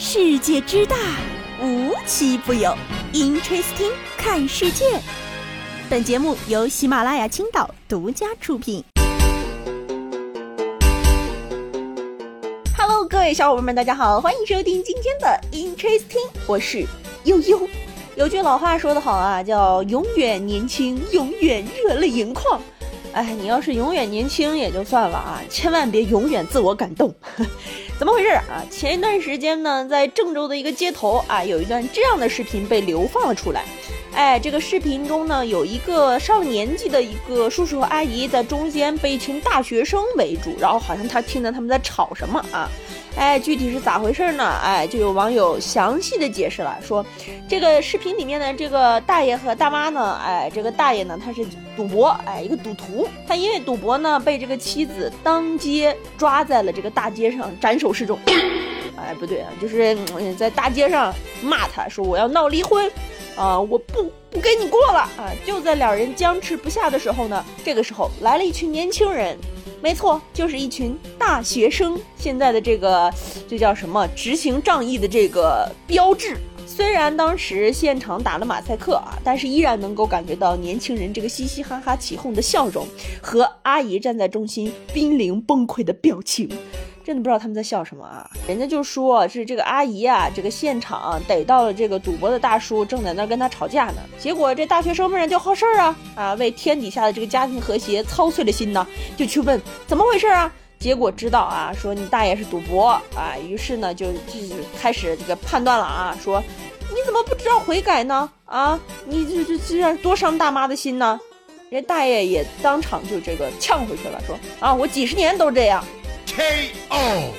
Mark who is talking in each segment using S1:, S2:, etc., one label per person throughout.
S1: 世界之大，无奇不有。Interesting，看世界。本节目由喜马拉雅青岛独家出品。Hello，各位小伙伴们，大家好，欢迎收听今天的 Interesting，我是悠悠。有句老话说得好啊，叫永远年轻，永远热泪盈眶。哎，你要是永远年轻也就算了啊，千万别永远自我感动。怎么回事啊？前一段时间呢，在郑州的一个街头啊，有一段这样的视频被流放了出来。哎，这个视频中呢，有一个上了年纪的一个叔叔和阿姨在中间被一群大学生围住，然后好像他听着他们在吵什么啊。哎，具体是咋回事呢？哎，就有网友详细的解释了，说这个视频里面的这个大爷和大妈呢，哎，这个大爷呢他是赌博，哎，一个赌徒，他因为赌博呢被这个妻子当街抓在了这个大街上斩首示众。哎，不对啊，就是在大街上骂他说我要闹离婚，啊，我不不跟你过了啊！就在两人僵持不下的时候呢，这个时候来了一群年轻人。没错，就是一群大学生。现在的这个，这叫什么？执行仗义的这个标志。虽然当时现场打了马赛克啊，但是依然能够感觉到年轻人这个嘻嘻哈哈起哄的笑容，和阿姨站在中心濒临崩溃的表情。真的不知道他们在笑什么啊！人家就说是这个阿姨啊，这个现场逮到了这个赌博的大叔，正在那跟他吵架呢。结果这大学生们就好事儿啊啊，为天底下的这个家庭和谐操碎了心呢，就去问怎么回事啊？结果知道啊，说你大爷是赌博啊，于是呢就就开始这个判断了啊，说你怎么不知道悔改呢？啊，你这这这样多伤大妈的心呢？人大爷也当场就这个呛回去了，说啊，我几十年都这样。K.O.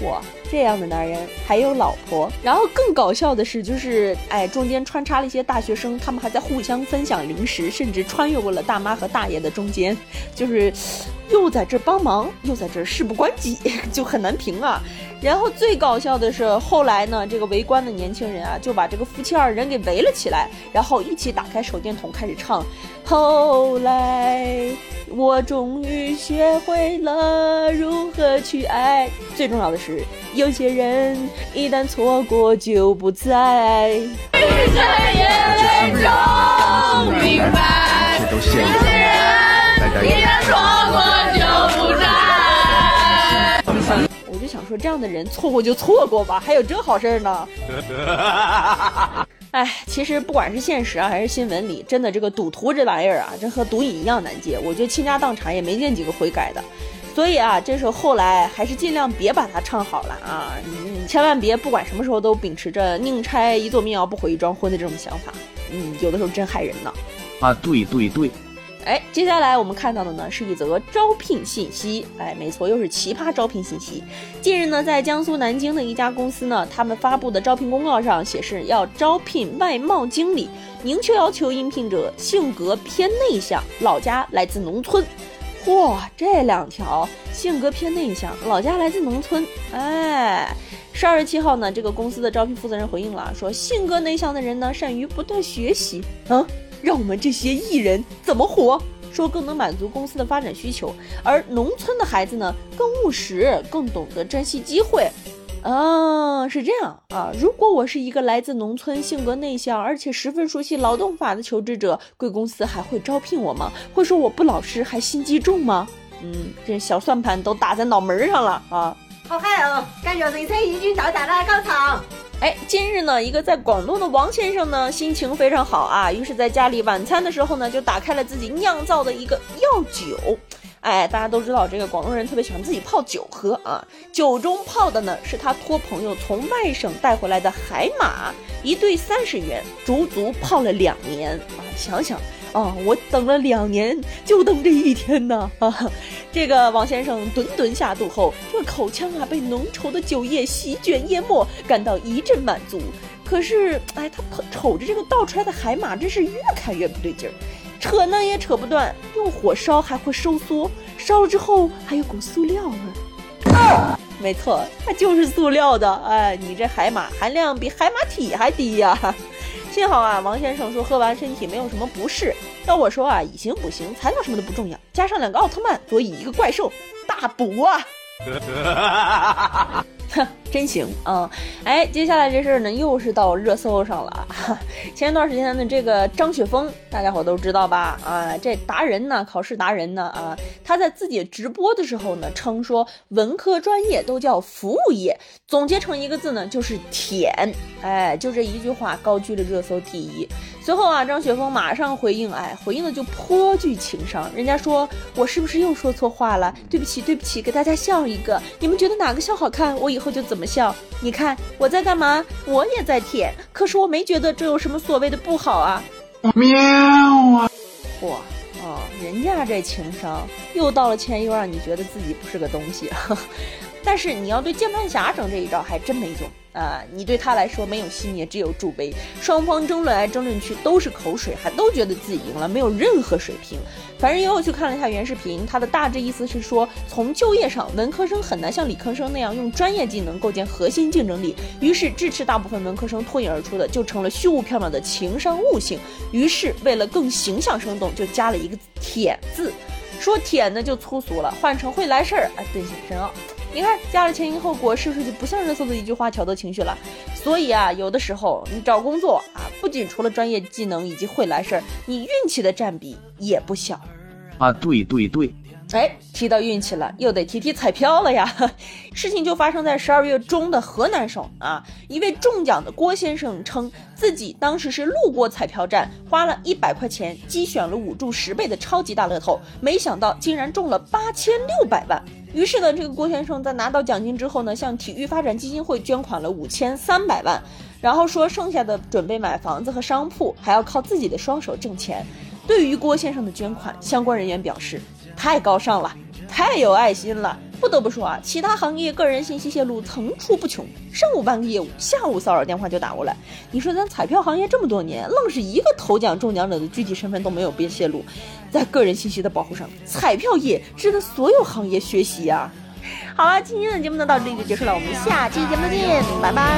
S1: 我这样的男人还有老婆，然后更搞笑的是，就是哎，中间穿插了一些大学生，他们还在互相分享零食，甚至穿越过了大妈和大爷的中间，就是又在这帮忙，又在这事不关己，就很难评啊。然后最搞笑的是，后来呢，这个围观的年轻人啊，就把这个夫妻二人给围了起来，然后一起打开手电筒开始唱。后来我终于学会了如何去爱。最重要的是，有些人一旦错过就不再。在眼中明白，有些人一旦错过想说这样的人错过就错过吧，还有这好事呢。哎，其实不管是现实啊，还是新闻里，真的这个赌徒这玩意儿啊，这和毒瘾一样难戒。我觉得倾家荡产也没见几个悔改的。所以啊，这时候后来还是尽量别把它唱好了啊，你千万别不管什么时候都秉持着宁拆一座民窑不毁一桩婚的这种想法。嗯，有的时候真害人呢。
S2: 啊，对对对。
S1: 哎，接下来我们看到的呢是一则招聘信息。哎，没错，又是奇葩招聘信息。近日呢，在江苏南京的一家公司呢，他们发布的招聘公告上显示要招聘外贸经理，明确要求应聘者性格偏内向，老家来自农村。嚯，这两条，性格偏内向，老家来自农村。哎，十二月七号呢，这个公司的招聘负责人回应了，说性格内向的人呢，善于不断学习。嗯。让我们这些艺人怎么活？说更能满足公司的发展需求，而农村的孩子呢，更务实，更懂得珍惜机会。啊，是这样啊。如果我是一个来自农村、性格内向，而且十分熟悉劳动法的求职者，贵公司还会招聘我吗？会说我不老实，还心机重吗？嗯，这小算盘都打在脑门上了啊。
S3: 好嗨哦，感觉人生已经到达了高潮。
S1: 哎，今日呢，一个在广东的王先生呢，心情非常好啊，于是在家里晚餐的时候呢，就打开了自己酿造的一个药酒。哎，大家都知道这个广东人特别喜欢自己泡酒喝啊，酒中泡的呢是他托朋友从外省带回来的海马，一对三十元，足足泡了两年啊，想想。啊！我等了两年，就等这一天呢！啊，这个王先生顿顿下肚后，这个口腔啊被浓稠的酒液席卷淹没，感到一阵满足。可是，哎，他瞅着这个倒出来的海马，真是越看越不对劲儿，扯呢也扯不断，用火烧还会收缩，烧了之后还有股塑料味。啊，没错，它就是塑料的。哎，你这海马含量比海马体还低呀！幸好啊，王先生说喝完身体没有什么不适。要我说啊，以形补形，材料什么的不重要，加上两个奥特曼，所以一个怪兽大补啊！哼，真行啊！哎，接下来这事儿呢，又是到热搜上了。前一段时间的这个张雪峰，大家伙都知道吧？啊，这达人呢，考试达人呢，啊，他在自己直播的时候呢，称说文科专业都叫服务业，总结成一个字呢，就是舔。哎，就这一句话高居了热搜第一。随后啊，张雪峰马上回应，哎，回应的就颇具情商。人家说我是不是又说错话了？对不起，对不起，给大家笑一个。你们觉得哪个笑好看，我以后就怎么笑。你看我在干嘛？我也在舔，可是我没觉得这有什么所谓的不好啊。喵啊！嚯，哦，人家这情商又道了歉又让你觉得自己不是个东西。但是你要对键盘侠整这一招还真没用。啊，你对他来说没有熄灭，只有助威。双方争论来争论去都是口水，还都觉得自己赢了，没有任何水平。反正也有去看了一下原视频，他的大致意思是说，从就业上，文科生很难像理科生那样用专业技能构建核心竞争力。于是支持大部分文科生脱颖而出的，就成了虚无缥缈的情商悟性。于是为了更形象生动，就加了一个“舔”字，说“舔”呢就粗俗了，换成会来事儿啊，顿显深奥。你看，加了前因后果，是不是就不像热搜的一句话挑逗情绪了？所以啊，有的时候你找工作啊，不仅除了专业技能以及会来事儿，你运气的占比也不小。
S2: 啊，对对对。
S1: 哎，提到运气了，又得提提彩票了呀。事情就发生在十二月中的河南省啊，一位中奖的郭先生称自己当时是路过彩票站，花了一百块钱机选了五注十倍的超级大乐透，没想到竟然中了八千六百万。于是呢，这个郭先生在拿到奖金之后呢，向体育发展基金会捐款了五千三百万，然后说剩下的准备买房子和商铺，还要靠自己的双手挣钱。对于郭先生的捐款，相关人员表示。太高尚了，太有爱心了。不得不说啊，其他行业个人信息泄露层出不穷，上午办个业务，下午骚扰电话就打过来。你说咱彩票行业这么多年，愣是一个头奖中奖者的具体身份都没有被泄露，在个人信息的保护上，彩票业值得所有行业学习呀。好了，今天的节目呢到这里就结束了，我们下期节目见，拜拜。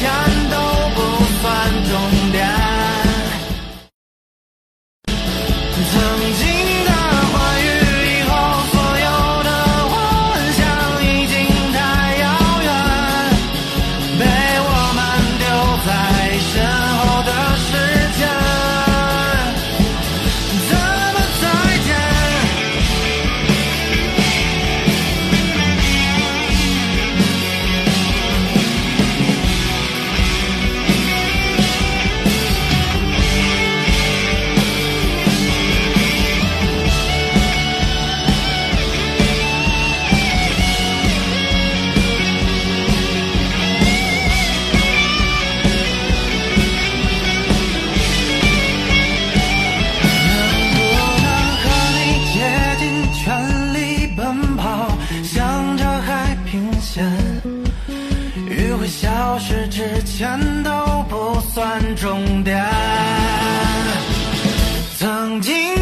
S1: 感动在消失之前都不算终点。曾经。